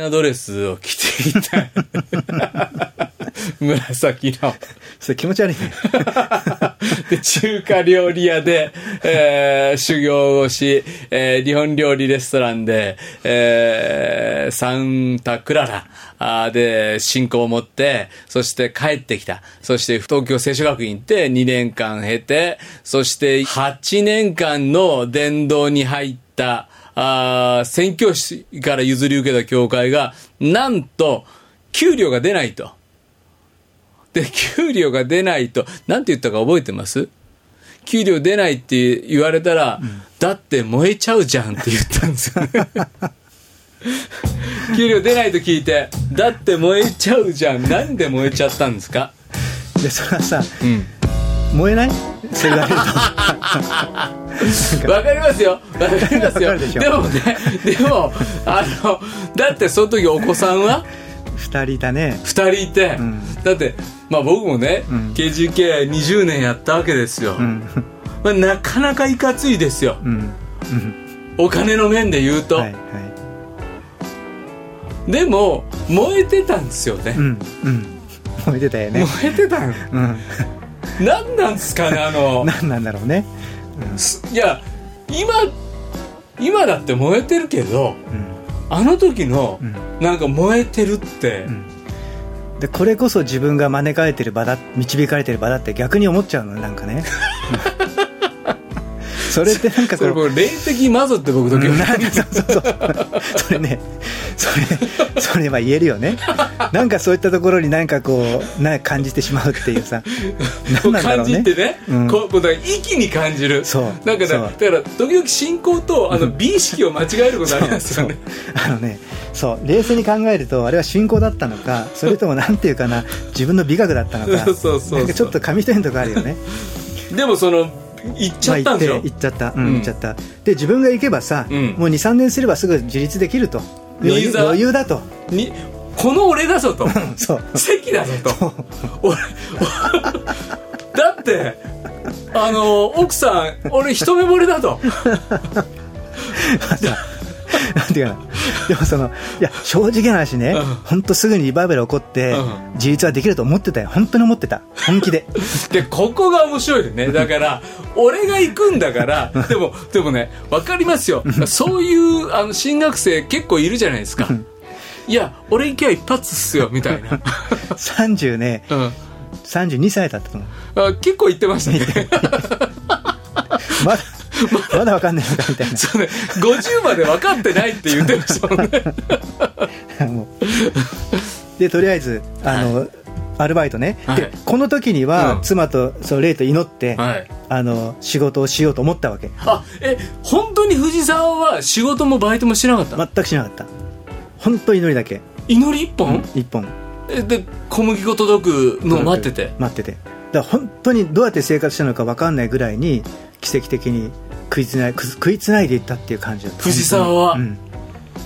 なドレスを着ていた 紫のそれ気持ち悪いね。で中華料理屋で、えー修行をし、えー日本料理レストランで、えーサンタクララで信仰を持って、そして帰ってきた。そして東京聖書学院行って2年間経て、そして8年間の伝道に入った、あー宣教師から譲り受けた教会が、なんと、給料が出ないと。で、給料が出ないと、なんて言ったか覚えてます？給料出ないって言われたら、だって燃えちゃうじゃんって言ったんですよね。給料出ないと聞いて、だって燃えちゃうじゃん。なんで燃えちゃったんですか？で、それはさ、うん。燃えない？それ言われると。わかりますよ。わかりますよ。でもね、でも、あの、だってその時お子さんは？二人だね。二人いて、んだって、まあ僕もね、ん KGK20 年やったわけですよ。うん。まあ、なかなかいかついですよ。うん。お金の面で言うと。はい、はい。でも、燃えてたんですよね。燃えてたよね。燃えてたんうん。何なんですかね、あの、何なんだろうね。すいや、今、今だって燃えてるけど、うん。あの時の、うん。なんか燃えてるって、ん。でこれこそ自分が招かれてる場だ導かれてる場だって逆に思っちゃうのなんかね それってなんかそれもう霊的マゾって僕時々、うんなんかそうそうそう。それね。それそれは言えるよね。なんかそういったところになんかこうなんか感じてしまうっていうさ。何なんだろ感うねじてね、うん。こうだから息に感じる。そう。なんかだそう。だから時々信仰とあの美意識を間違えることありますよねあのねそう。冷静に考えるとあれは信仰だったのかそれともなんていうかな自分の美学だったのか。そうそうそう。なんかちょっと紙一重のとこあるよね。でもその行っちゃったんでしょ、まあ行っちゃった、うんうん。行っちゃった。で自分が行けばさ、うん。もう23年すればすぐ自立できると。余裕余裕だと。にこの俺だぞと。そう。席だぞと。俺だってあの奥さん俺一目惚れだと なんていうかな。でもそのいや正直な話ね、うん。本当すぐにリバイバル起こって、うん。自立はできると思ってたよ。本当に思ってた。本気で。でここが面白いよね。だから俺が行くんだからでもでもね分かりますよ。そういうあの進学生結構いるじゃないですか。いや俺行けば一発っすよみたいな、30ね。うん、32歳だったと思う。あ結構言ってましたね。まだ まだわかんないのかみたいな。そうね。50まで分かってないって言ってましたもんね でとりあえずあの、アルバイトね、はい。でこの時には、うん。妻とそう霊と祈って、はい。あの仕事をしようと思ったわけ。あえ本当に藤沢は仕事もバイトもしなかった、全くしなかった。本当祈りだけ。祈り？一本、一本。えで小麦粉届くのを待ってて？待ってて。だから本当にどうやって生活したのか分かんないぐらいに奇跡的に食いつないく食いつないでいったっていう感じだった。藤沢は？うん。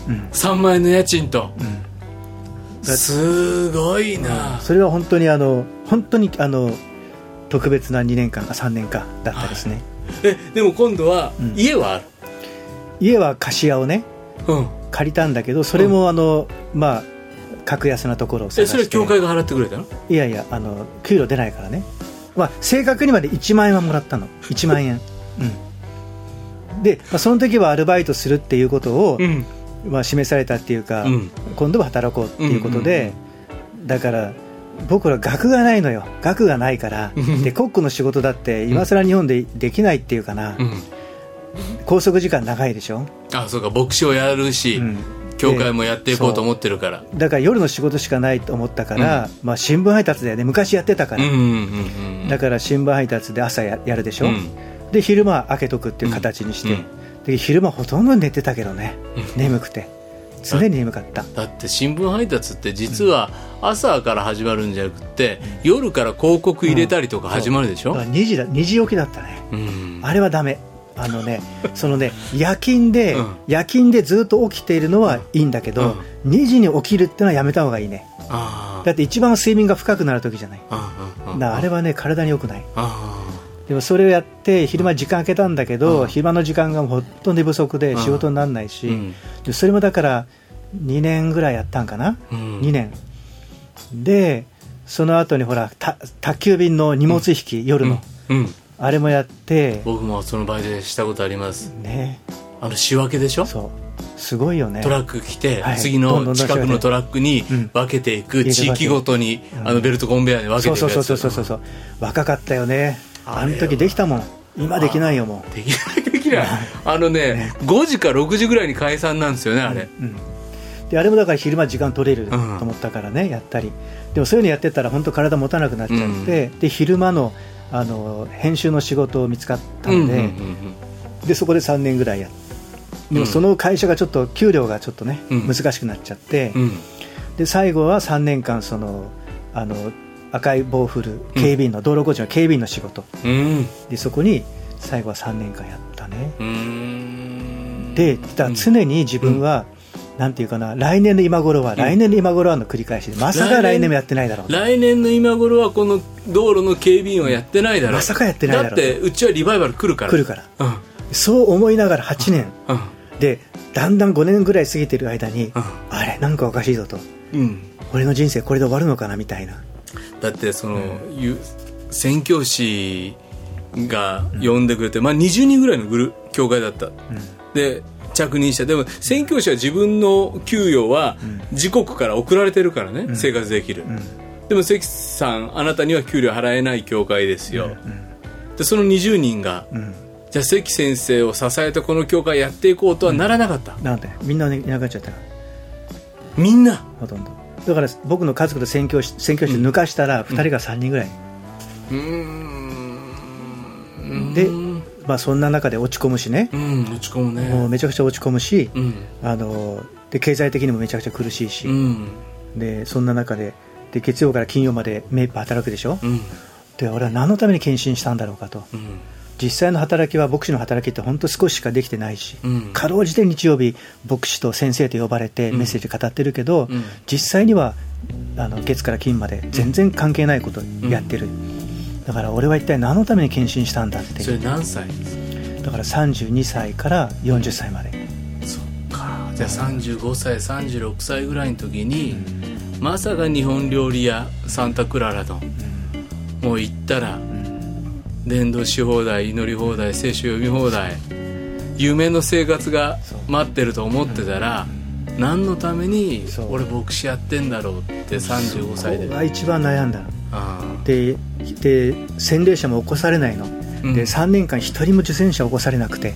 うん。3万円の家賃と、うん。だすごいな、それは本当にあの本当にあの特別な2年間あ3年間だったですね、えでも今度はうん。家はある、家は貸し屋をねうん。借りたんだけどそれもあの、まあ格安なところを探して。えそれ教会が払ってくれたの？いやいやあの給料出ないからね、まあ、正確にまで1万円はもらったの。1万円。うんで、まあ、その時はアルバイトするっていうことを、ん。まあ、示されたっていうか、うん。今度は働こうっていうことで、だから僕ら学がないのよ。学がないから。うん。でコックの仕事だって今更日本でできないっていうかな、うん。拘束時間長いでしょ、あそうか。牧師をやるし、うん。教会もやっていこうと思ってるから。だから夜の仕事しかないと思ったから、まあ、新聞配達だよね。昔やってたから、うんうんうんうん。だから新聞配達で朝ややるでしょ、うんで昼間は開けとくっていう形にして、うん。で昼間ほとんど寝てたけどね、うん。眠くて。常に眠かった、だって新聞配達って実は朝から始まるんじゃなくて夜から広告入れたりとか始まるでしょ？だから2時だ2時起きだったね。うん。あれはダメ。あのね そのね夜勤で、うん。夜勤でずっと起きているのはいいんだけど、2時に起きるってのはやめた方がいいね。あだって一番睡眠が深くなる時じゃない。だあれはね体に良くない。あでもそれをやって昼間時間空けたんだけど、うん。昼間の時間がほとんど寝不足で仕事にならないし、うん。でそれもだから2年ぐらいやったんかな、うん。2年。でその後にほらた宅急便の荷物引き、夜の、うん。あれもやって。僕もその場でしたことあります。ね。あの仕分けでしょ？そう。すごいよね。トラック来て、はい。次の近くのトラックにうん。分けていく、地域ごとに、うん。あのベルトコンベヤーで分けてそいうくやつ。そうそうそうそうそうそう。若かったよねあの時できたもん。今できないよもできないできない。あのね5時か6時ぐらいに解散なんですよねあれ、う、うん、であれもだから昼間時間取れるとうん。思ったからね、やったり。でもそういうのやってたら本当体持たなくなっちゃって、で昼間のあの編集の仕事を見つかったので,、うんうんうんでそこで3年ぐらいやっでもその会社がちょっと給料がちょっとね、うん。難しくなっちゃって、うん。で最後は3年間そのあの赤い棒振る警備員の、道路工事の警備員の仕事。うん。でそこに最後は3年間やったね。でだ常に自分は、なんていうかな来年の今頃は、来年の今頃はの繰り返しでまさか来年もやってないだろうと。来年の今頃はこの道路の警備員はやってないだろう。まさかやってないだろうだってうちはリバイバル来るから。来るから。うん。そう思いながら8年。うん。でだんだん5年ぐらい過ぎてる間に、うん。あれなんかおかしいぞと。うん。俺の人生これで終わるのかなみたいなだってその、ゆ宣教師が呼んでくれて、まあ、20人ぐらいのグル教会だった、で着任した。でも宣教師は自分の給与は自国から送られてるからね、生活できる、うん。でも関さんあなたには給料払えない教会ですよ、でその20人が、うん。じゃあ関先生を支えてこの教会やっていこうとはならなかった、なんで？みんないなくなっちゃったみんな。ほとんどだから僕の家族と宣教師宣教師抜かしたら2人が3人ぐらい、うーん。でまあそんな中で落ち込むしね、うん落ち込むね。もうめちゃくちゃ落ち込むし、うん。あので経済的にもめちゃくちゃ苦しいし、うん。でそんな中でで月曜から金曜まで目いっぱい働くでしょ、うん。で俺は何のために献身したんだろうかと。うん実際の働きは牧師の働きって本当少ししかできてないし、うん。かろうじて日曜日牧師と先生と呼ばれてうん。メッセージ語ってるけど、うん。実際にはあの月から金まで全然関係ないことやってる、だから俺は一体何のために献身したんだってそれ何歳だから32歳から40歳まで、そっか。じゃあ35歳36歳ぐらいの時に、まさか日本料理屋サンタクララのもう行ったら伝道し放題祈り放題聖書読み放題夢の生活が待ってると思ってたら、何のために俺牧師やってんだろうって35歳で。ここが一番悩んだあでで洗礼者も起こされないの、うん。で3年間一人も受洗者起こされなくて。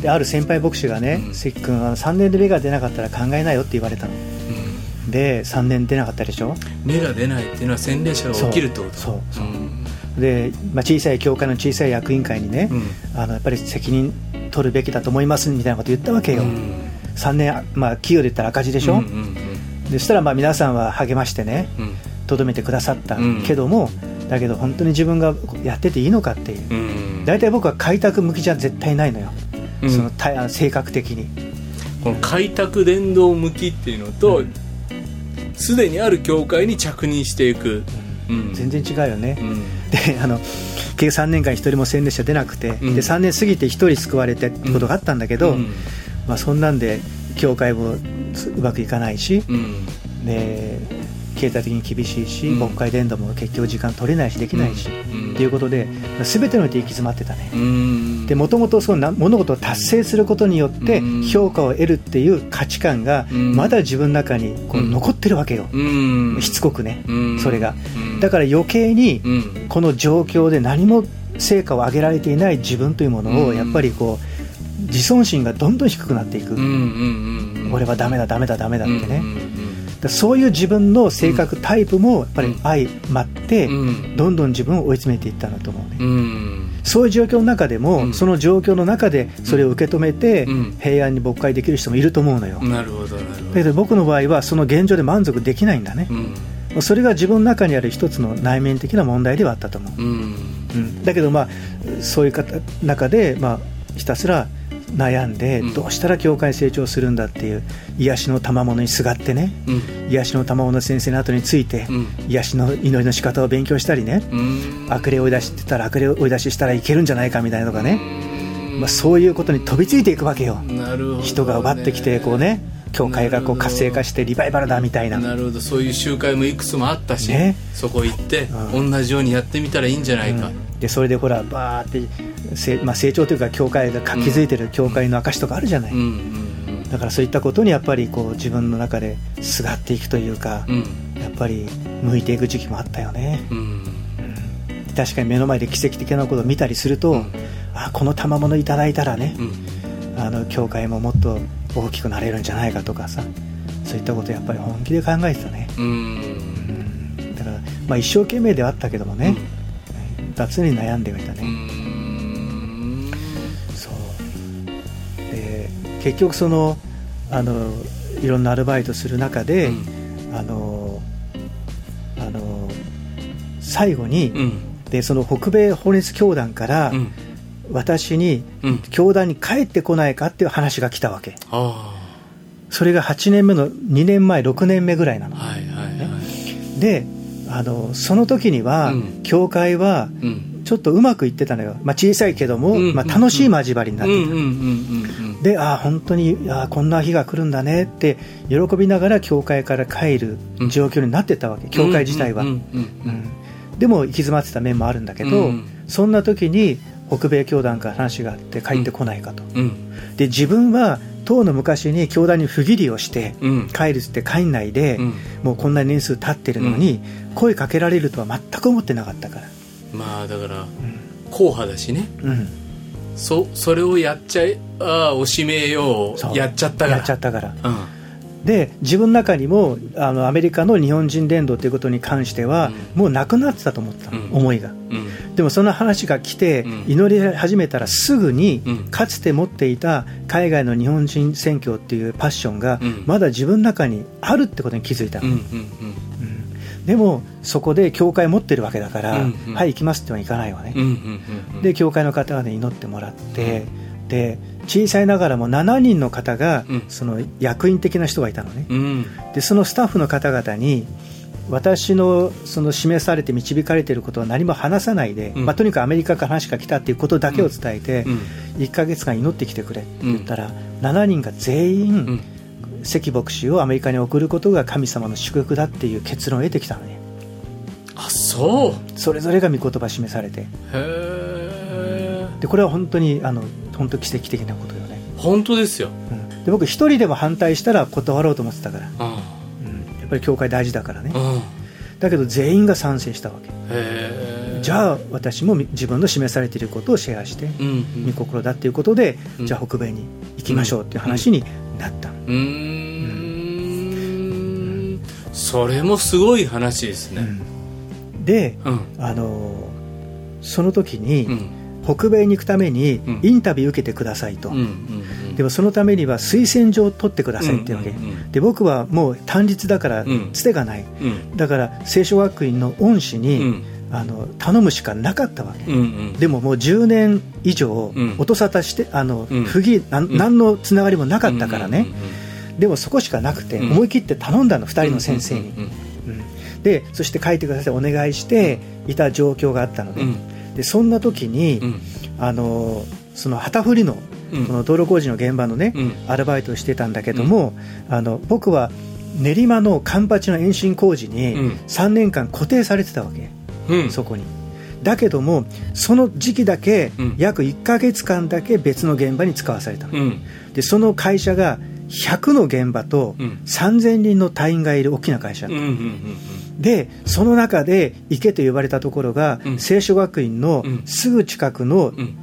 である先輩牧師がねうん。関君は3年で芽が出なかったら考えないよって言われたの。あうん。で3年出なかったでしょ？芽が出ないっていうのは洗礼者が起きるってこと？そう。そう。うんで、まあ、小さい教会の小さい役員会にね、うん。あのやっぱり責任取るべきだと思いますみたいなこと言ったわけよ、うん。3年、まあ、企業で言ったら赤字でしょ、うんうんでそしたらまあ皆さんは励ましてねうん。とどめてくださったうん。けども、だけど本当に自分がやってていいのかっていう。うん大体僕は開拓向きじゃ絶対ないのよ、うん。そのた性格的に。この開拓伝道向きっていうのとうん。すで、にある教会に着任していく、うん。全然違うよね、うんであの結局3年間1人も洗礼者出なくて、うん。で3年過ぎて1人救われてってことがあったんだけど、うん。まあ、そんなんで教会もつうまくいかないし、うん。で経済的に厳しいし、うん。牧会伝道も結局時間取れないしできないし、うん。っていうことで全てのおいて行き詰まってたね、うん。でもともとそのな物事を達成することによってうん。評価を得るっていう価値観がうん。まだ自分の中にこううん。残ってるわけよ、うん。しつこくね、うん。それが。うん。だから余計にうん。この状況で何も成果を上げられていない自分というものうん。をやっぱりこう自尊心がどんどん低くなっていく、俺はダメだダメだダメだってね、そういう自分の性格タイプもやっぱり相まって、うん。どんどん自分を追い詰めていったんだと思うね、うん。そういう状況の中でも、うん。その状況の中でそれを受け止めて、うん。平安に牧会できる人もいると思うのよ、なるほどなるほど。だけど僕の場合はその現状で満足できないんだね。う、ん。それが自分の中にある一つの内面的な問題ではあったと思う、うん。うん。だけどまあそういう方中で、まあ、ひたすら悩んで、うん。どうしたら教会成長するんだっていう癒しの賜物にすがってねうん。癒しの賜物先生の後について、うん。癒しの祈りの仕方を勉強したりね、うん。悪霊を追い出してたら悪霊を追い出ししたらいけるんじゃないかみたいなとかね、うん。まあ、そういうことに飛びついていくわけよ。ね。人が奪ってきてこうね教会がこう活性化してリバイバルだみたいな。なるほど。そういう集会もいくつもあったし、ね。そこ行って、う同じようにやってみたらいいんじゃないか、でそれでほらバーってせ、まあ、成長というか教会が築いてる教会の証とかあるじゃない、うんうんだからそういったことにやっぱりこう自分の中ですがっていくというか、うん。やっぱり向いていく時期もあったよね。うん。うん確かに目の前で奇跡的なことを見たりすると、うん。あこの賜物いただいたらね、うん。あの教会ももっと大きくなれるんじゃないかとかさそういったことをやっぱり本気で考えてたね、うん。だから、まあ、一生懸命ではあったけどもね、常に悩んではいたうね、ん。そう。で結局そのあのいろんなアルバイトする中で、うん。あのあの最後に、うん。でその北米法律教団から、うん私にうん。教団に帰ってこないかっていう話が来たわけ。あそれが8年目の2年前6年目ぐらいなの。あはいはいはい。であのその時には、うん。教会はうん。ちょっとうまくいってたのよ、まあ、小さいけども、うん。まあ、楽しい交わりになってた、でああ本当にああこんな日が来るんだねって喜びながら教会から帰る状況になってたわけ、教会自体は、でも行き詰まってた面もあるんだけど、うん。そんな時に北米教団から話があって帰ってこないかと、うん。うんで自分は当の昔に教団に不義理をしてうん。帰るっつって帰んないで、うん。もうこんな年数経ってるのに、声かけられるとは全く思ってなかったから、まあだから硬派だしね。うん、そそれをやっちゃいああおしめよそう。うやっちゃったから。やっちゃったから。うん。で自分の中にもあのアメリカの日本人伝道ということに関しては、もうなくなってたと思った思いが。うんでもその話が来て、うん。祈り始めたらすぐに、うん。かつて持っていた海外の日本人宣教っていうパッションが、うん。まだ自分の中にあるってことに気づいたの、うんうんうん。でもそこで教会持ってるわけだから、うんうん。はい行きますってはいかないわね、うんうんうんうん。で教会の方々に祈ってもらって、で小さいながらも7人の方が、うん。その役員的な人がいたのね、うん。でそのスタッフの方々に私のその示されて導かれていることは何も話さないで、うん。まあ、とにかくアメリカから話が来たっていうことだけを伝えて、うん。1ヶ月間祈ってきてくれって言ったら、7人が全員、うん。関牧師をアメリカに送ることが神様の祝福だっていう結論を得てきたのね。あそう。それぞれが御言葉示されて。へえでこれは本当にあの本当奇跡的なことよね、本当ですよ。うん。で僕一人でも反対したら断ろうと思ってたから、ぱり教会大事だからね、うん。だけど全員が賛成したわけ。じゃあ私も自分の示されていることをシェアしてうんうん。御心だっていうことで、うん。じゃあ北米に行きましょうっていう話になった。の、うーん。それもすごい話ですね。うん。で、うん。あのーその時に、うん。北米に行くためにうん。インタビュー受けてくださいと、でもそのためには推薦状を取ってくださいっていうわけ、うんうで僕はもう単立だからうん。つてがない、うん。だから聖書学院の恩師に、うん。あの頼むしかなかったわけ、うんうん。でももう10年以上うん。音沙汰してあの、うん。不義なんうん。何のつながりもなかったからね、でもそこしかなくて、うん。思い切って頼んだの2人の先生に、でそして書いてくださいお願いしていた状況があったので,、うん。でそんな時に、うん。あのその旗振りのうん。この道路工事の現場のね、うん。アルバイトをしてたんだけども、あの僕は練馬のカンパチの延伸工事にうん。3年間固定されてたわけ、うん。そこに。だけどもその時期だけ、うん。約1ヶ月間だけ別の現場に使わされたの、うん。でその会社が100の現場とうん。3000人の隊員がいる大きな会社、うんうんでその中で行けと呼ばれたところが、うん。聖書学院のうん。すぐ近くのうんうん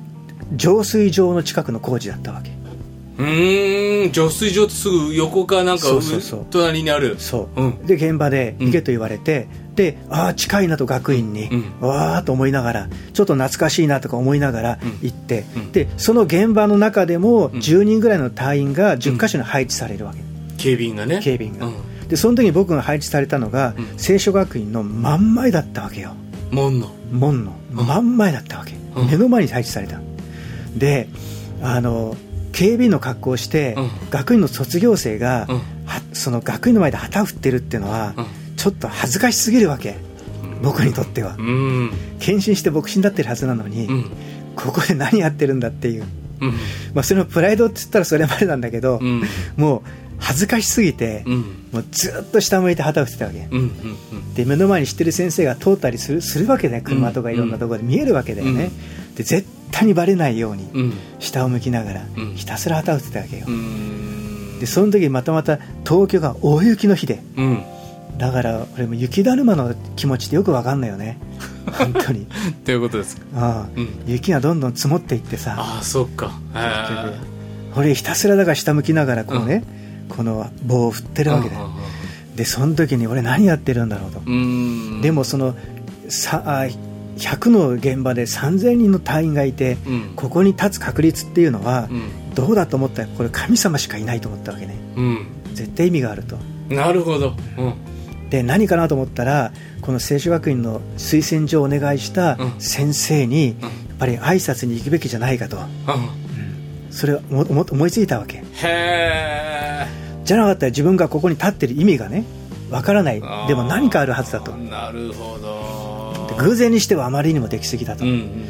浄水場の近くの工事だったわけ。うーん浄水場ってすぐ横かなんかそうそうそう。隣にある。そう、うん。で現場で行けと言われて、でああ近いなと学院に、うわーっと思いながらちょっと懐かしいなとか思いながらうん。行って、うん。でその現場の中でもん。10人ぐらいの隊員が10箇所に配置されるわけ、警備員がね。警備員が、うん。でその時に僕が配置されたのが、うん。聖書学院の真ん前だったわけよ。門の。門の。真ん前だったわけ、うん。目の前に配置されたであの警備員の格好をして、うん。学院の卒業生が、うん。はその学院の前で旗振ってるっていうのは、うん。ちょっと恥ずかしすぎるわけ。僕にとっては。うん。献身して牧師になってるはずなのに、うん。ここで何やってるんだっていう、うん。まあ、それのプライドって言ったらそれまでなんだけど、うん。もう恥ずかしすぎて、うん。もうずっと下向いて旗を振ってたわけ。で目の前に知ってる先生が通ったりするするわけだよ。車とかいろんなところで見えるわけだよね、で絶対にバレないようにうん。うん下を向きながらうん。ひたすら旗を振ってたわけよ、うん。でその時またまた東京が大雪の日で。うん。だから俺も雪だるまの気持ちってよくわかんないよね。本当に。ということですか？ああ、うん。雪がどんどん積もっていってさ。ああそっか。俺ひたすらだから下向きながらこうね、この棒を振ってるわけだよ、でその時に俺何やってるんだろうと、うん。でもそのさあ100の現場で3000人の隊員がいて、うん。ここに立つ確率っていうのは、うん。どうだと思ったらこれ神様しかいないと思ったわけね。うん。絶対意味があると。なるほど。うん。で何かなと思ったらこの聖書学院の推薦状をお願いしたうん。先生に、うん。やっぱり挨拶に行くべきじゃないかと。うん。それを思いついたわけ。へえじゃなかったら自分がここに立ってる意味がねわからない。でも何かあるはずだと。なるほど偶然にしてはあまりにもできすぎだと、うん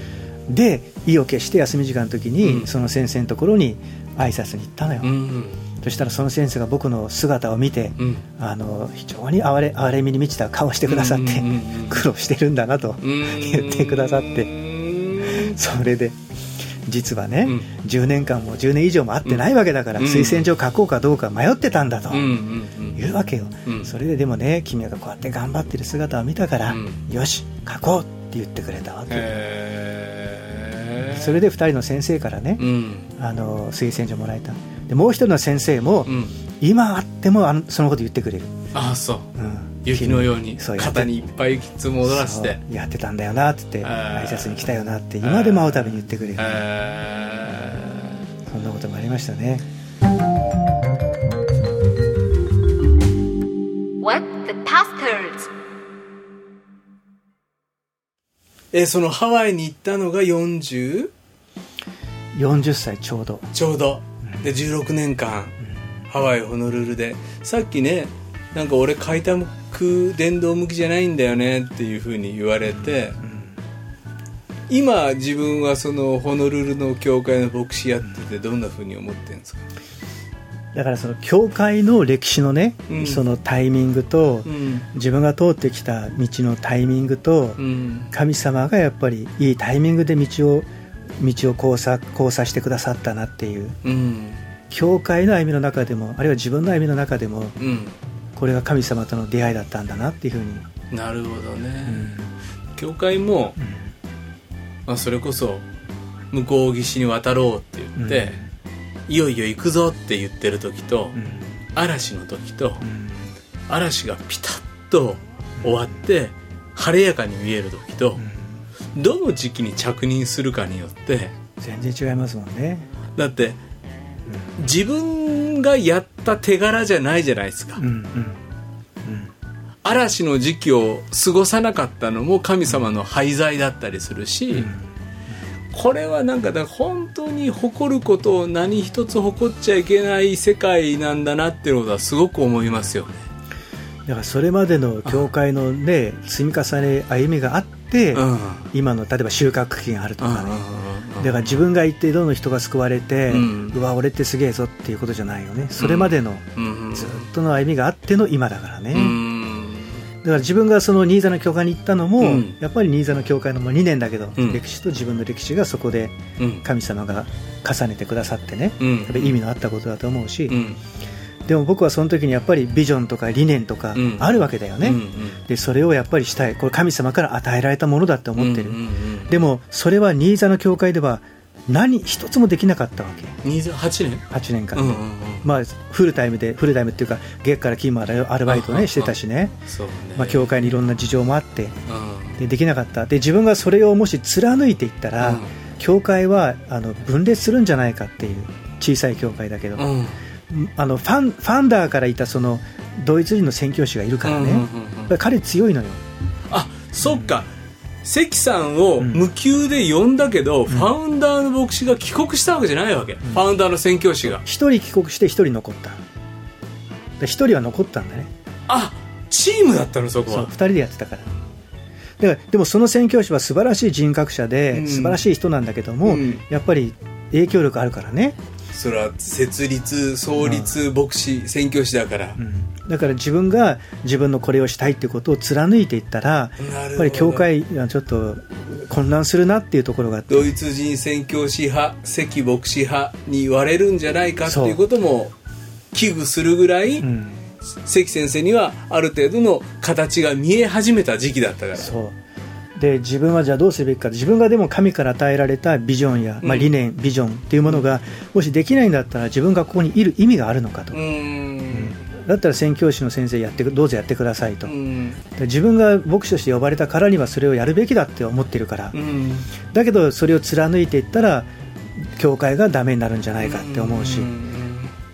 で意を決して休み時間の時に、うん。その先生のところに挨拶に行ったのよ、うんうん。そしたらその先生が僕の姿を見て、うん。あの非常に哀れ哀れみに満ちた顔をしてくださって、うんうんうんうん。苦労してるんだなとうん。言ってくださって。うんそれで実はね、うん。10年間も10年以上も会ってないわけだから、うん。推薦状書こうかどうか迷ってたんだと、うんうわけよ、うん。それででもね君がこうやって頑張ってる姿を見たから、うん。よし書こうって言ってくれたわけ、それで2人の先生からね、うん。あの推薦状もらえた。でもう一人の先生も、うん。今あってもあのそのこと言ってくれる、ああそう。うん雪のように肩にいっぱい積もらせて。やってたんだよなって言って挨拶に来たよなって今でも会うたびに言ってくれるへそんなこともありましたね。What the! えそのハワイに行ったのが 40? 40歳ちょうど。ちょうど。で16年間ハワイホノルルで。さっきねなんか俺開拓電動向きじゃないんだよねっていうふうに言われて今自分はそのホノルルの教会の牧師やっててどんなふうに思ってるんですか？だからその教会の歴史のね、うん。そのタイミングと、うん。自分が通ってきた道のタイミングと、うん。神様がやっぱりいいタイミングで道を道を交差交差してくださったなっていう。うん。教会の歩みの中でもあるいは自分の歩みの中でもうんこれが神様との出会いだったんだなっていうふうに、なるほどね、うん。教会も、まあ、それこそ向こう岸に渡ろうって言って、いよいよ行くぞって言ってる時と、うん。嵐の時と、うん。嵐がピタッと終わって晴れやかに見える時と、どの時期に着任するかによって全然違いますもんね、だって自分がやった手柄じゃないじゃないですか、うんうん嵐の時期を過ごさなかったのも神様の廃材だったりするし、これはなんかだ本当に誇ることを何一つ誇っちゃいけない世界なんだなっていうことはすごく思いますよね。だからそれまでの教会のね積み重ね歩みがあって、うん。今の例えば収穫期があるとかね、うんだから自分が行ってどんどん人が救われて、ううんわ俺ってすげえぞっていうことじゃないよね。それまでのうん。ずっとの歩みがあっての今だからね、うん。だから自分がその新座の教会に行ったのも、うん。やっぱり新座の教会のもう2年だけど、うん。歴史と自分の歴史がそこでうん。神様が重ねてくださってね、うん。やっぱり意味のあったことだと思うし、うんでも僕はその時にやっぱりビジョンとか理念とかうん。あるわけだよね、うんでそれをやっぱりしたい。これ神様から与えられたものだって思ってる、うんうんうんでもそれは新座の教会では何一つもできなかったわけ。28年？8年間で、うんうんうん。まあ、フルタイムでフルタイムっていうか月から金までアルバイトねしてたしね、ね。まあ、教会にいろんな事情もあって。うん。でできなかった。で自分がそれをもし貫いていったら、うん。教会はあの分裂するんじゃないかっていう。小さい教会だけど、うんあのファンファンダーからいたそのドイツ人の宣教師がいるからね、彼強いのよ。あそっか。関さんを無給で呼んだけど、ファウンダーの牧師が帰国したわけじゃないわけ、ファウンダーの宣教師が。一人帰国して一人残った。で一人は残ったんだね。あチームだったのそこは。そう二人でやってたから。だからでもその宣教師は素晴らしい人格者で、うん。素晴らしい人なんだけども、うん。やっぱり影響力あるからねそれは設立創立牧師宣教師だから、うん。だから自分が自分のこれをしたいってことを貫いていったらやっぱり教会がちょっと混乱するなっていうところがドイツ人宣教師派関牧師派に言われるんじゃないかっていうことも危惧するぐらい、うん。関先生にはある程度の形が見え始めた時期だったから。そうで自分はじゃあどうするべきか。自分がでも神から与えられたビジョンや、まあ、うん理念、ビジョンっていうものがもしできないんだったら自分がここにいる意味があるのかと、だったら宣教師の先生やってくどうぞやってくださいと、うん。で自分が牧師として呼ばれたからにはそれをやるべきだって思ってるから、うん。だけどそれを貫いていったら教会がダメになるんじゃないかって思うし、ん。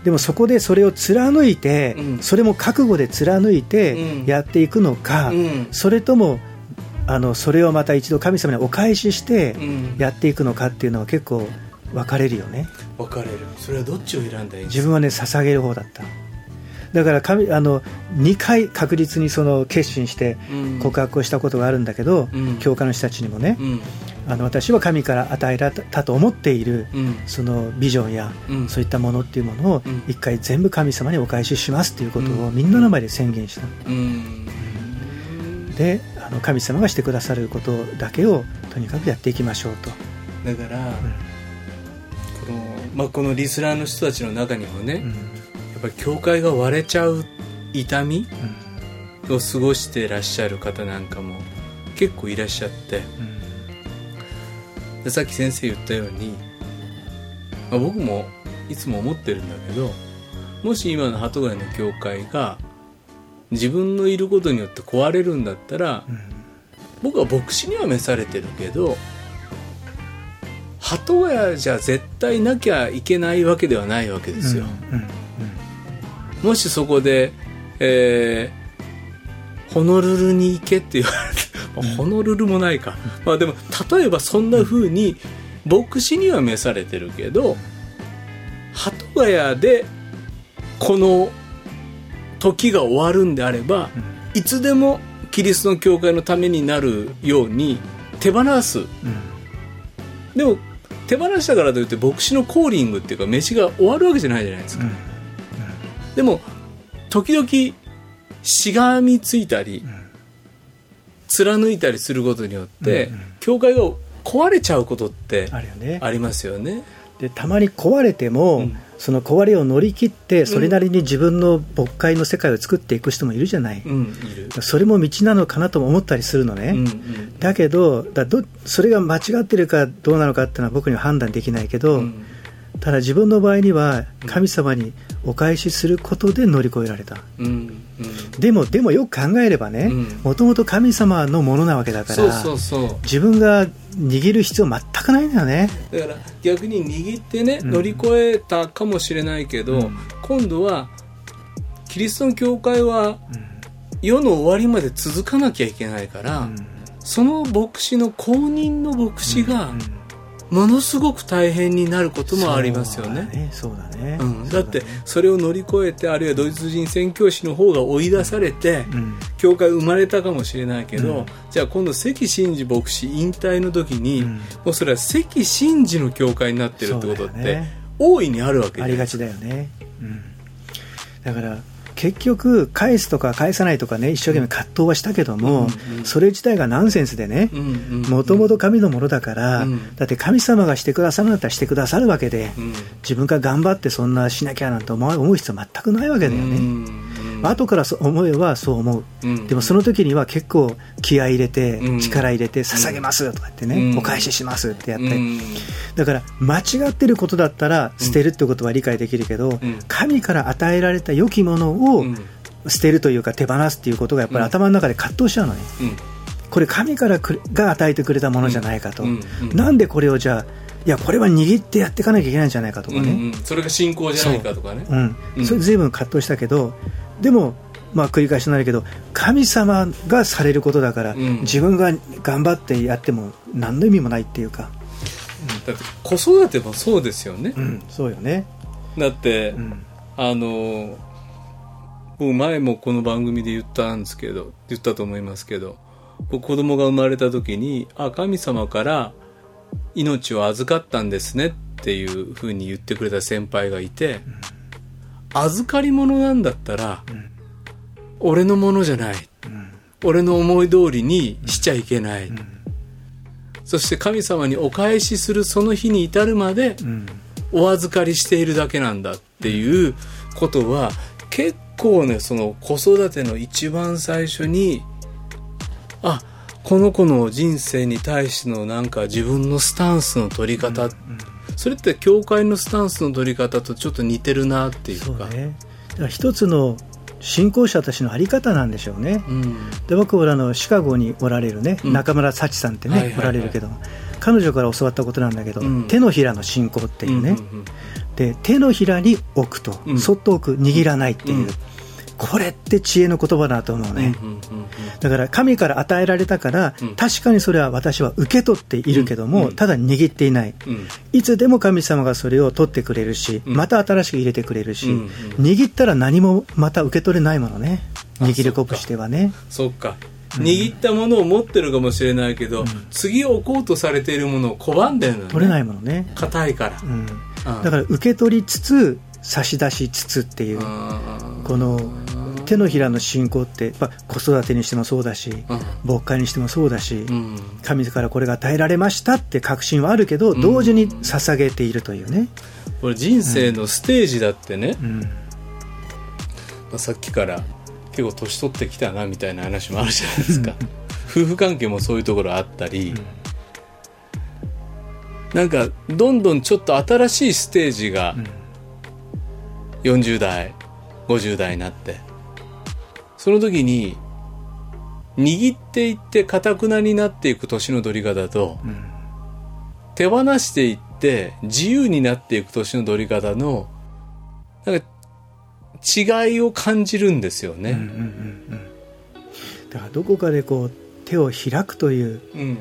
でもそこでそれを貫いて、うん。それも覚悟で貫いてうん。やっていくのか、うん。それともあのそれをまた一度神様にお返ししてうん。やっていくのかっていうのは結構分かれるよね。分かれる。それはどっちを選んだ自分はね捧げる方だった。だから神あの2回確実にその決心してうん。告白をしたことがあるんだけど、うん。教会の人たちにもね、うん。あの私は神から与えられたと思っている、うん。そのビジョンや、うん。そういったものっていうものをうん。一回全部神様にお返ししますっていうことをうん。みんなの前で宣言した、うん。であの神様がしてくださることだけをとにかくやっていきましょうと、だから、このまあ、このリスナーの人たちの中にもね、うん。やっぱり教会が割れちゃう痛みを過ごしてらっしゃる方なんかも結構いらっしゃって。うん。でさっき先生言ったように、まあ、僕もいつも思ってるんだけどもし今の鳩ヶ谷の教会が自分のいることによって壊れるんだったらうん僕は牧師には召されてるけど鳩ヶ谷じゃ絶対なきゃいけないわけではないわけですよ。もしそこで、えーホノルルに行けって言われて、まあホノルルもないか。まあでも、例えばそんな風に、牧師には召されてるけど、鳩ヶ谷で、この時が終わるんであれば、いつでもキリストの教会のためになるように手放す。うんでも、手放したからといって牧師のコーリングっていうか、飯が終わるわけじゃないじゃないですか。うんでも時々しがみついたり、貫いたりすることによって、うんうん教会が壊れちゃうことってありますよね。でたまに壊れても、うん。その壊れを乗り切ってそれなりに自分の牧会の世界を作っていく人もいるじゃない、うん、いる。それも道なのかなとも思ったりするのね、うんうん。だけどだどそれが間違ってるかどうなのかっていうのは僕には判断できないけど、うん。ただ自分の場合には神様にお返しすることで乗り越えられた。うんうん。でもでもよく考えればねうん。もともと神様のものなわけだから自分が握る必要全くないんだよね。だから逆に握ってねうん。乗り越えたかもしれないけど、うん。今度はキリストの教会は世の終わりまで続かなきゃいけないから、うん。その牧師の公認の牧師がうんものすごく大変になることもありますよね。そうだね。うん、だってそれを乗り越えてあるいはドイツ人宣教師の方が追い出されて、うん。教会生まれたかもしれないけど、うん。じゃあ今度関真治牧師引退の時に、うん。もうそれは関真治の教会になってるってことって、大いにあるわけありがちだよね、うん、だから結局返すとか返さないとかね一生懸命葛藤はしたけども、うんうん。それ自体がナンセンスでねもともと神のものだから、うん。だって神様がしてくださるんだったらしてくださるわけで、うん。自分が頑張ってそんなしなきゃなんて思う必要全くないわけだよね、うん後からそう思えばそう思う、うん。でもその時には結構気合い入れて、うん。力入れて捧げますとか言ってね、うん。お返ししますってやって、うん。だから間違ってることだったら捨てるってことは理解できるけど、ん。神から与えられた良きものをうん。捨てるというか手放すっていうことがやっぱり頭の中で葛藤しちゃうのね、うん。これ神からが与えてくれたものじゃないかと、なんでこれをじゃあいやこれは握ってやっていかなきゃいけないんじゃないかとかね、うんうん。それが信仰じゃないかとかね。うん。うん。それ随分葛藤したけどでもまあ繰り返しになるけど神様がされることだから、うん。自分が頑張ってやっても何の意味もないっていうか、だって子育てもそうですよね、うん、そうよね、だって、うん。あの僕前もこの番組で言ったんですけど言ったと思いますけど僕子供が生まれた時にあ神様から命を預かったんですねっっていうふうに言ってくれた先輩がいて、預かり物なんだったら、俺のものじゃない。俺の思い通りにしちゃいけない。そして神様にお返しするその日に至るまで、うん。お預かりしているだけなんだっていうことは結構ねその子育ての一番最初にあこの子の人生に対してのなんか自分のスタンスの取り方、それって教会のスタンスの取り方とちょっと似てるなっていうか。そうね。だから一つの信仰者たちのあり方なんでしょうね、うん。で僕はあのシカゴにおられるね、うん。中村幸さんってね、はいはいはい。おられるけど彼女から教わったことなんだけど、うん。手のひらの信仰っていうね、うんうんで手のひらに置くと、うん。そっと置く握らないっていう、うんこれって知恵の言葉だと思うね、だから神から与えられたから、うん。確かにそれは私は受け取っているけども、うんただ握っていない、うん。いつでも神様がそれを取ってくれるし、うん。また新しく入れてくれるし、握ったら何もまた受け取れないものね、あ握り拳してはね。そっか。握ったものを持ってるかもしれないけど、次置こうとされているものを拒んでるのね。取れないものね。硬いから、だから受け取りつつ、差し出しつつっていう、この手のひらの信仰って、まあ、子育てにしてもそうだし、牧会にしてもそうだし、うん。神からこれが与えられましたって確信はあるけど、同時に捧げているというね。これ人生のステージだってね、うん。まあ、さっきから結構年取ってきたなみたいな話もあるじゃないですか。夫婦関係もそういうところあったり、なんかどんどんちょっと新しいステージが40代50代になって。その時に握っていってかたくなになっていく年の取り方と、ん手放していって自由になっていく年の取り方のなんか違いを感じるんですよね。うんうんうんうん。だからどこかでこう手を開くといううん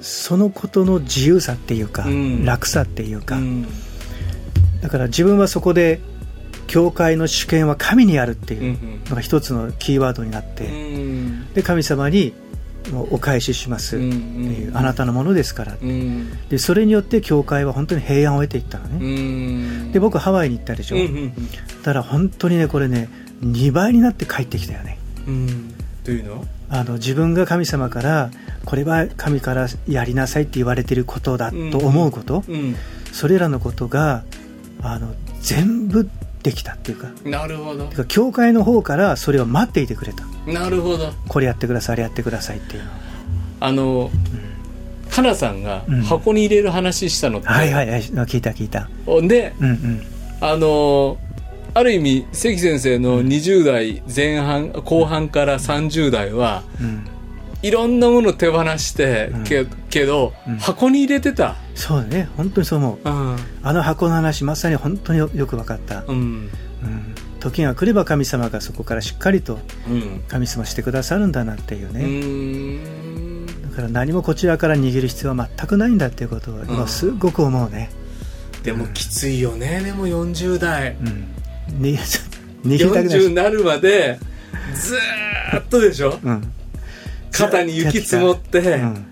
そのことの自由さっていうか、うん。楽さっていうか、うん。だから自分はそこで教会の主権は神にあるってうんいうのが一つのキーワードになって、うん。で神様にもうお返ししますってうんいう、うんあなたのものですから、うん。でそれによって教会は本当に平安を得ていったのうね、ん。で僕ハワイに行ったでしょ、うんうんだから本当にねこれね2倍になって帰ってきたよね。うん。というの？あの自分が神様からこれは神からやりなさいって言われていることだと思うこと、うん。それらのことがあの全部できたっていうか。なるほど。てか教会の方からそれを待っていてくれた。なるほど。これやってくださいあれやってくださいっていうの。あの花さんがうん。箱に入れる話したのって、はいはいはい聞いた聞いた。でうんうん。あのある意味関先生の20代前半後半から30代はうんいろんなもの手放してうん。け,、けど、うん。箱に入れてた。そうだね。本当にそう思う。うん。あの箱の話まさに本当によよく分かった、うん。うん、時が来れば神様がそこからしっかりとうん。神様してくださるんだなっていううね、ん。だから何もこちらから握る必要は全くないんだっていうことを今すっごく思うね、でもきついよね。でも40代。うん、に握りた。くない。40しになるまでずーっとでしょ？うん肩に雪積もって、うん。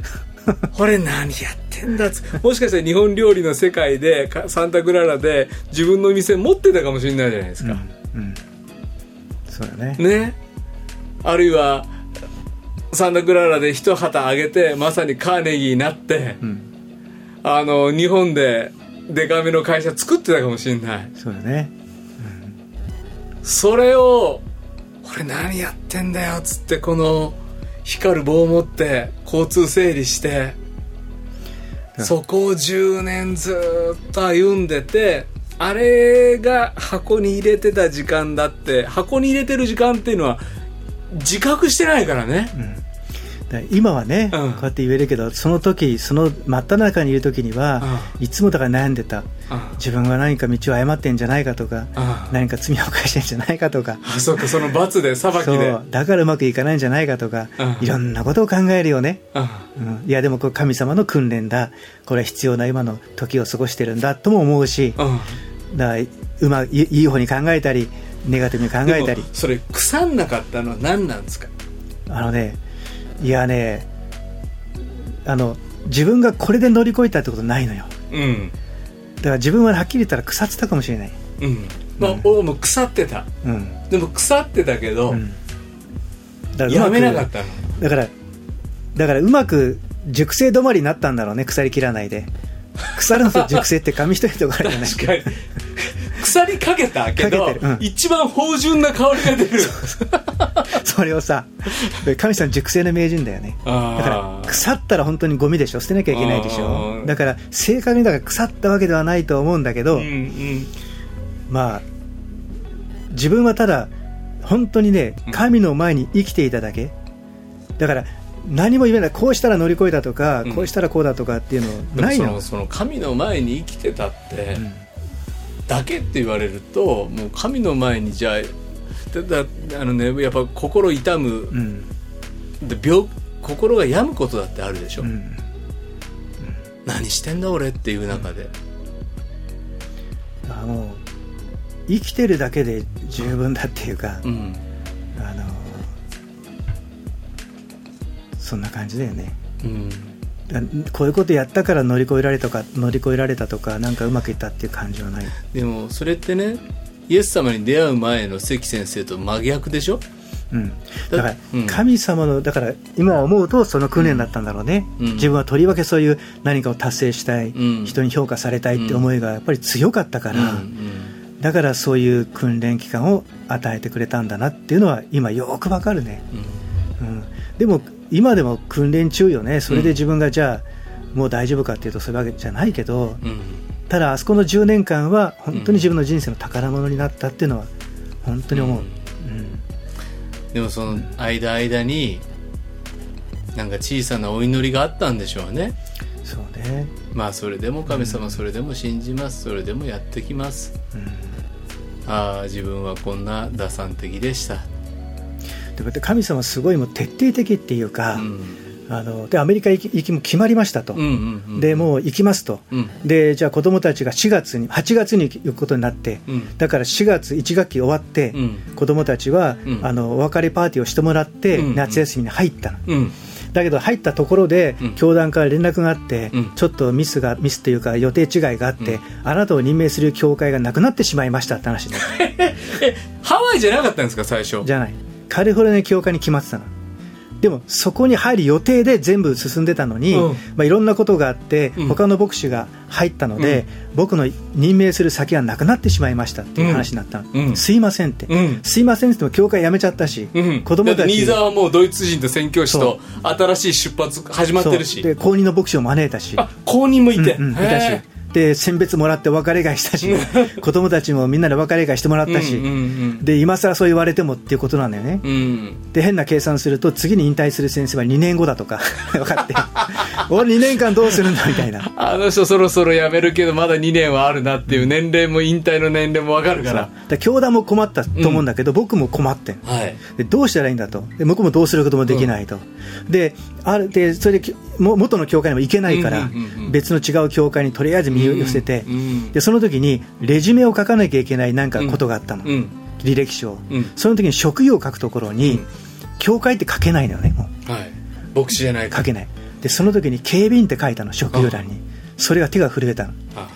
俺何やってんだっつ。もしかしたら日本料理の世界でかサンタクララで自分の店持ってたかもしれないじゃないですか、うん。うん。そうだね。ね。あるいはサンタクララで一旗あげてまさにカーネギーになって、うん。あの日本でデカめの会社作ってたかもしれない。そうだね。それを俺何やってんだよっつってこの光る棒を持って交通整理してうん。そこを10年ずっと歩んでてあれが箱に入れてた時間だって箱に入れてる時間っていうのは自覚してないからね。だから今はね、うん。こうやって言えるけどその時その真っ只中にいる時には、いつもだから悩んでた。あ自分が何か道を誤ってんじゃないかとかあ何か罪を犯してんじゃないかとか。あそうかその罰で 裁きそで。うだからうまくいかないんじゃないかとか、うん。いろんなことを考えるよね、いやでもこれ神様の訓練だ。これは必要な今の時を過ごしてるんだとも思うしあだからうまいい方に考えたりネガティブに考えたり。それ腐んなかったのは何なんですか？あのねいやねあの自分がこれで乗り越えたってことないのよ。うん。だから自分ははっきり言ったら腐ってたかもしれない。うん。まあ、俺も腐ってた。うん、でも腐ってたけど、うん、だやめなかっったの。だからだからうまく熟成止まりになったんだろうね腐りきらないで。腐るのと熟成って紙一重とかあるじゃない。確かに腐りかけたけどうん。一番芳醇な香りが出る。それをさ神さん熟成の名人だよね。だから腐ったら本当にゴミでしょ。捨てなきゃいけないでしあょー。だから正確にだから腐ったわけではないと思うんだけど、うんうん。まあ自分はただ本当にねうん。神の前に生きていただけ。だから何も言えない。こうしたら乗り越えたとか、うん。こうしたらこうだとかっていうのないのその神の前に生きてたって、うんだけって言われるともう神の前にじゃああのねやっぱ心痛む。うん。で病心が病むことだってあるでしょ、うん。何してんだ俺っていう中で、あもう生きてるだけで十分だっていうか、うん。あのそんな感じだよね。うん。だこういうことやったから乗り越えられたとか乗り越えられたとかなんかうまくいったっていう感じはない。でもそれってねイエス様に出会う前の関先生と真逆でしょ？うん、だからうん。神様のだから今思うとその訓練だったんだろうね、うん。自分はとりわけそういう何かを達成したい、うん。人に評価されたいって思いがやっぱり強かったから、うん。だからそういう訓練期間を与えてくれたんだなっていうのは今よくわかるね、うん。うん、でも今でも訓練中よね。それで自分がじゃあもう大丈夫かっていうとそういうわけじゃないけどうん。ただあそこの10年間は本当に自分の人生の宝物になったっていうのは本当に思う、うん。でもその間間になんか小さなお祈りがあったんでしょうね。そうね、まあそれでも神様それでも信じます。それでもやってきます。うん。ああ自分はこんな打算的でしたでも神様すごいもう徹底的っていうか、うん。あのでアメリカ行きも決まりましたと、うんうんうんでもう行きますと、うん。でじゃあ子供たちが4月に8月に行くことになって、うん。だから4月1学期終わって、うん。子供たちは、うん。あのお別れパーティーをしてもらって、うん夏休みに入ったの、うん。だけど入ったところで、うん。教団から連絡があって、うん。ちょっとミスがミスというか予定違いがあって、うん。あなたを任命する教会がなくなってしまいましたって話で えハワイじゃなかったんですか最初？じゃないカリフォルニア教会に決まってたの。でもそこに入る予定で全部進んでたのに、うん。まあ、いろんなことがあって、うん。他の牧師が入ったので、僕の任命する先がなくなってしまいましたっていう話になったの、うん。すいませんって、うん。すいませんって言っても教会辞めちゃったし、うん、子供たち新沢はもうドイツ人と宣教師と新しい出発始まってるし。で公認の牧師を招いたし。あ公認もいて、うんうん。いたし。へで選別もらってお別れ会したし 子供たちもみんなでお別れ会してもらったし、うんうんで今更そう言われてもっていうことなんだよね、うん。うんで変な計算すると次に引退する先生は2年後だとか 分かって。俺2年間どうするんだみたいな。あの人そろそろ辞めるけどまだ2年はあるなっていう年齢も引退の年齢もわかるから。で教団も困ったと思うんだけど、僕も困ってんはい。でどうしたらいいんだと。で向こうもどうすることもできないと、であるでそれできも元の教会にも行けないから、うんうんうんうん。別の違う教会にとりあえず身を寄せて、うんうん。でその時にレジュメを書かなきゃいけないなんかことがあったの、うん履歴書、うん。その時に職業を書くところに、うん。教会って書けないのよねもう。はい。牧師じゃないか書けない。でその時に警備員って書いたの職業欄に。それが手が震えたの。あ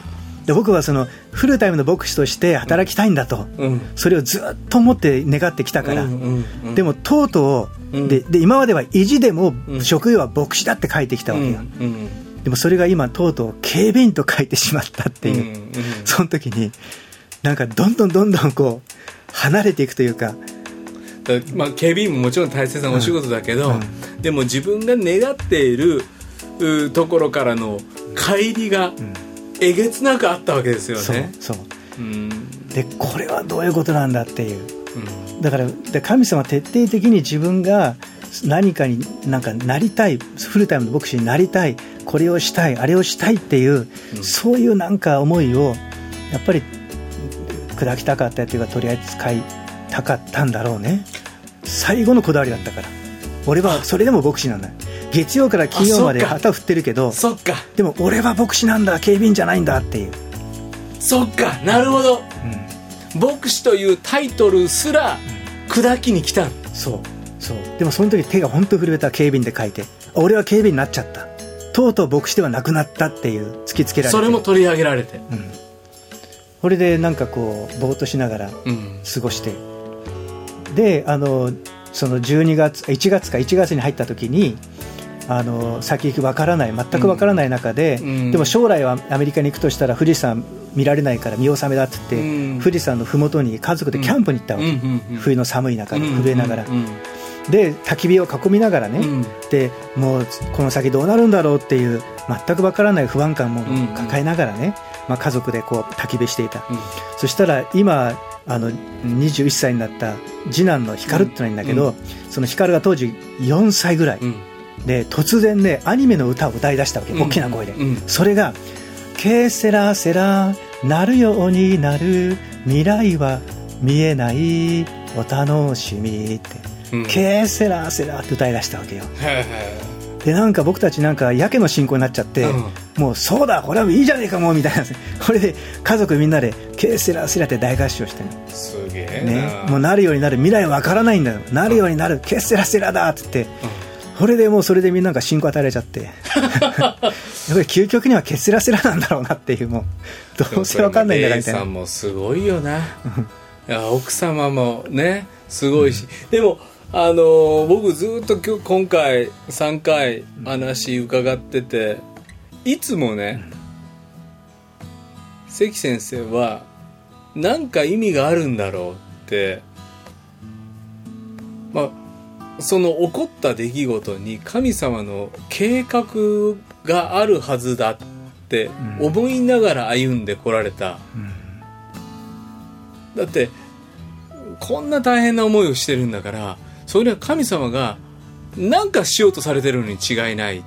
で僕はそのフルタイムの牧師として働きたいんだと、うん。それをずっと思って願ってきたから、うんうんうん。でもとうとう、うん。でで今までは意地でもうん。職業は牧師だって書いてきたわけよ、うんうんでもそれが今とうとう警備員と書いてしまったっていう、うんうん。その時になんかどんどんどんどんこう離れていくというか。だまあ、警備員ももちろん大切なお仕事だけど、うん。でも自分が願っているうところからの乖離がん。えげつなくあったわけですよそうね。そう。うん。でこれはどういうことなんだっていう。うん。だからで神様は徹底的に自分が何かになんかなりたいフルタイムの牧師になりたいこれをしたいあれをしたいっていう、うん。そういうなんか思いをやっぱり砕きたかったっていうかとりあえず使いたかったんだろうね。最後のこだわりだったから。俺はそれでも牧師なんだ月曜から金曜まで旗振ってるけどそっか。でも俺は牧師なんだ警備員じゃないんだっていう、そっか。なるほど。うん。牧師というタイトルすら砕きに来たそうそう。でもその時手が本当震えた警備員で書いて俺は警備員になっちゃった。とうとう牧師ではなくなったっていう突きつけられて。それも取り上げられて。うん、これでなんかこうぼーっとしながらうん。過ごして。であのその12月1月か1月に入った時にあの先行きわからない全くわからない中で、うん。でも将来はアメリカに行くとしたら富士山見られないから見納めだって言って、うん。富士山の麓に家族でキャンプに行ったわけ、うんうんうん冬の寒い中で震えながら、うんうんで焚き火を囲みながらね、うん。でもうこの先どうなるんだろうっていう全くわからない不安感もうん抱えながらね、まあ、家族でこう焚き火していた、うん。そしたら今あの21歳になった次男の光ってのがいるんだけど、その光が当時4歳ぐらい、うん。で突然ねアニメの歌を歌い出したわけ、うん。大きな声で、うん。それが「ケセラセラなるようになる。未来は見えない。お楽しみ」ってうん「ケセラセラ」って歌い出したわけよ。へでなんか僕たちなんかやけの進行になっちゃって、うん。もうそうだこれはいいじゃねえかもうみたいな。これで家族みんなで「ケセラセラ」って大合唱してすげえね。な、もうなるようになる。未来は分からないんだよ。なるようになる。ケセラセラだって言って、これでもうそれでみんなが信仰与えられちゃって。やっぱり究極にはケセラセラなんだろうなっていうもう。どうせ分かんないんだからみたいな。さんもすごいよな。いや奥様もねすごいし、でもあのー僕ずっと今日今回3回話伺ってていつもね関先生は何か意味があるんだろうってまあその起こった出来事に神様の計画があるはずだって思いながら歩んでこられた、だってこんな大変な思いをしてるんだからそれは神様が何かしようとされてるのに違いないっ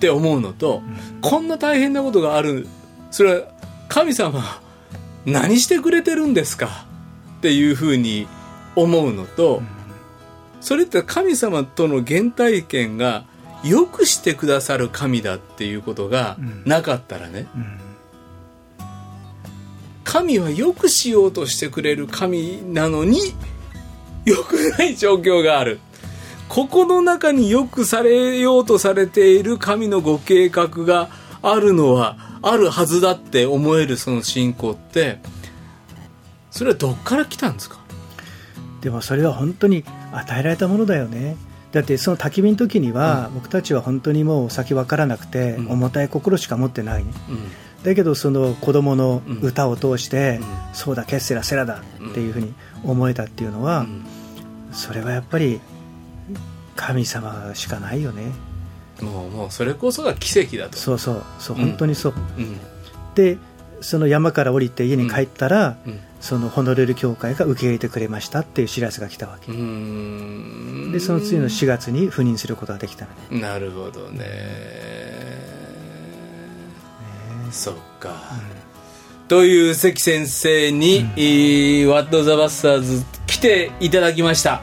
て思うのと、こんな大変なことがあるそれは神様何してくれてるんですかっていうふうに思うのと、それって神様との原体験がよくしてくださる神だっていうことがなかったらね、神はよくしようとしてくれる神なのによくない状況がある。ここの中によくされようとされている神のご計画があるのはあるはずだって思えるその信仰ってそれはどっから来たんですか？でもそれは本当に与えられたものだよね。だってその焚き火の時には、僕たちは本当にもう先分からなくて、うん。重たい心しか持ってない。ねうん。だけどその子供の歌を通して、うん。そうだケッセラセラだっていうふうに思えたっていうのは、それはやっぱり神様しかないよね。もうもうそれこそが奇跡だと。そうそうそううん。本当にそう、うん。でその山から降りて家に帰ったら、うん。そのホノルル教会が受け入れてくれましたっていう知らせが来たわけ、でその次の4月に赴任することができたのね。なるほどね。そっか、という関先生に、えーワット・ザ・バスターズ来ていただきました。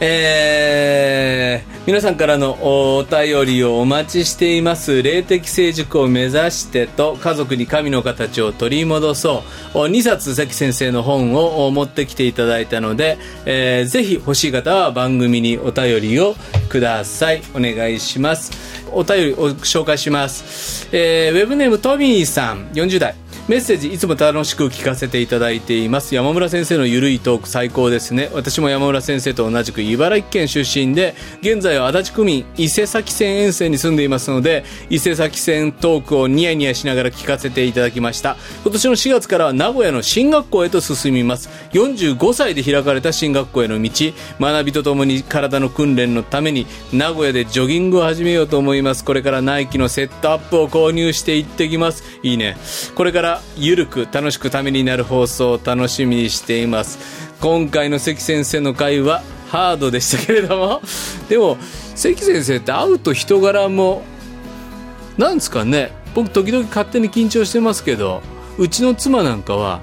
えー皆さんからのお便りをお待ちしています。霊的成熟を目指してと家族に神の形を取り戻そう。2冊関先生の本を持ってきていただいたので、えーぜひ欲しい方は番組にお便りをください。お願いします。お便りを紹介します、えーウェブネームトミーさん。40代。メッセージいつも楽しく聞かせていただいています。山村先生のゆるいトーク最高ですね。私も山村先生と同じく茨城県出身で現在は足立区民伊勢崎線沿線に住んでいますので伊勢崎線トークをニヤニヤしながら聞かせていただきました。今年の4月からは名古屋の進学校へと進みます。45歳で開かれた進学校への道。学びとともに体の訓練のために名古屋でジョギングを始めようと思います。これからナイキのセットアップを購入していってきます。いいね。これからゆるく楽しくためになる放送を楽しみにしています。今回の関先生の会はハードでしたけれども。でも関先生って会うと人柄もなんですかね。僕時々勝手に緊張してますけどうちの妻なんかは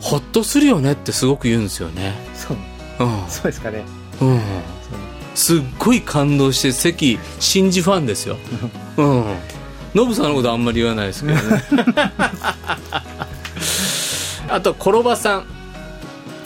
ほっとするよねってすごく言うんですよね。そう。うん。そうですかね。うん。すっごい感動して関真珠ファンですよ。うんノブさんのことあんまり言わないですけどね。あと転ばさん。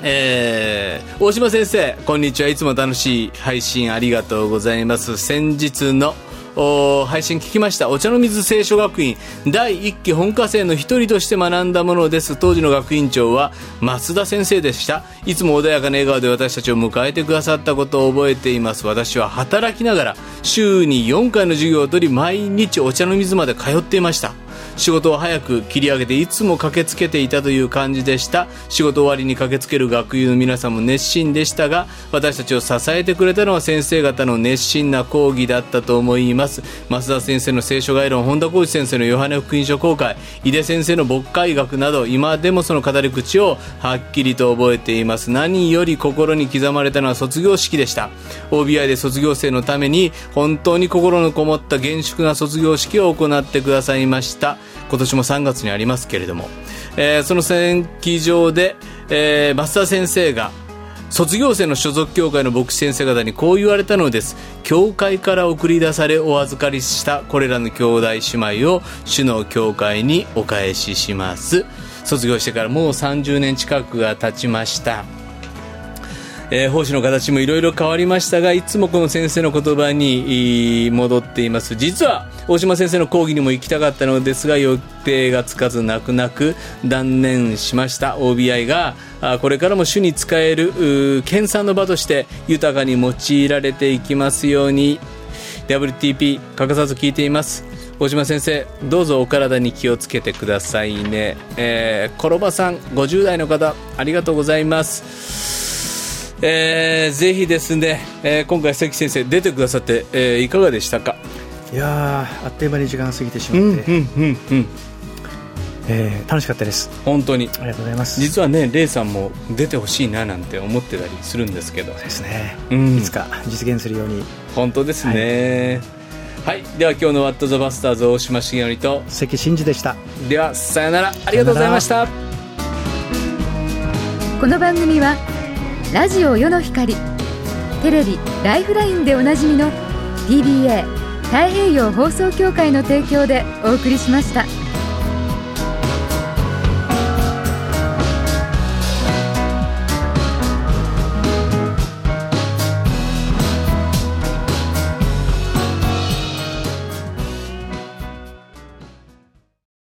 えー大島先生こんにちは。いつも楽しい配信ありがとうございます。先日の配信聞きました。お茶の水聖書学院。第1期本科生の一人として学んだものです。当時の学院長は松田先生でした。いつも穏やかな笑顔で私たちを迎えてくださったことを覚えています。私は働きながら週に4回の授業を取り毎日お茶の水まで通っていました。仕事を早く切り上げていつも駆けつけていたという感じでした。仕事終わりに駆けつける学友の皆さんも熱心でしたが私たちを支えてくれたのは先生方の熱心な講義だったと思います。増田先生の聖書概論本田浩二先生のヨハネ福音書公開井出先生の牧会学など今でもその語り口をはっきりと覚えています。何より心に刻まれたのは卒業式でした。OBI で卒業生のために本当に心のこもった厳粛な卒業式を行ってくださいました。今年も3月にありますけれども、えーその戦記場で、えー増田先生が卒業生の所属教会の牧師先生方にこう言われたのです。教会から送り出されお預かりしたこれらの兄弟姉妹を主の教会にお返しします。卒業してからもう30年近くが経ちました。えー奉仕の形もいろいろ変わりましたがいつもこの先生の言葉に戻っています。実は大島先生の講義にも行きたかったのですが予定がつかず泣く泣く断念しました。OBI がこれからも主に使える研鑽の場として豊かに用いられていきますように。WTP 欠かさず聞いています。大島先生どうぞお体に気をつけてくださいね、えー、コロバさん50代の方ありがとうございます。えーぜひですね、えー今回関先生出てくださって、えーいかがでしたか？いやーあっという間に時間が過ぎてしうんまって、うんうんうんえー楽しかったです。本当に。ありがとうございます。実はねレイさんも出てほしいななんて思ってたりするんですけど。ですね、うん。いつか実現するように。本当ですね。はい、では今日の「ワット・ザ・バスターズ」大島重則と。関真嗣でした。ではさよなら。ありがとうございました。この番組はラジオ世の光テレビ「ライフライン」でおなじみの PBA 太平洋放送協会の提供でお送りしました。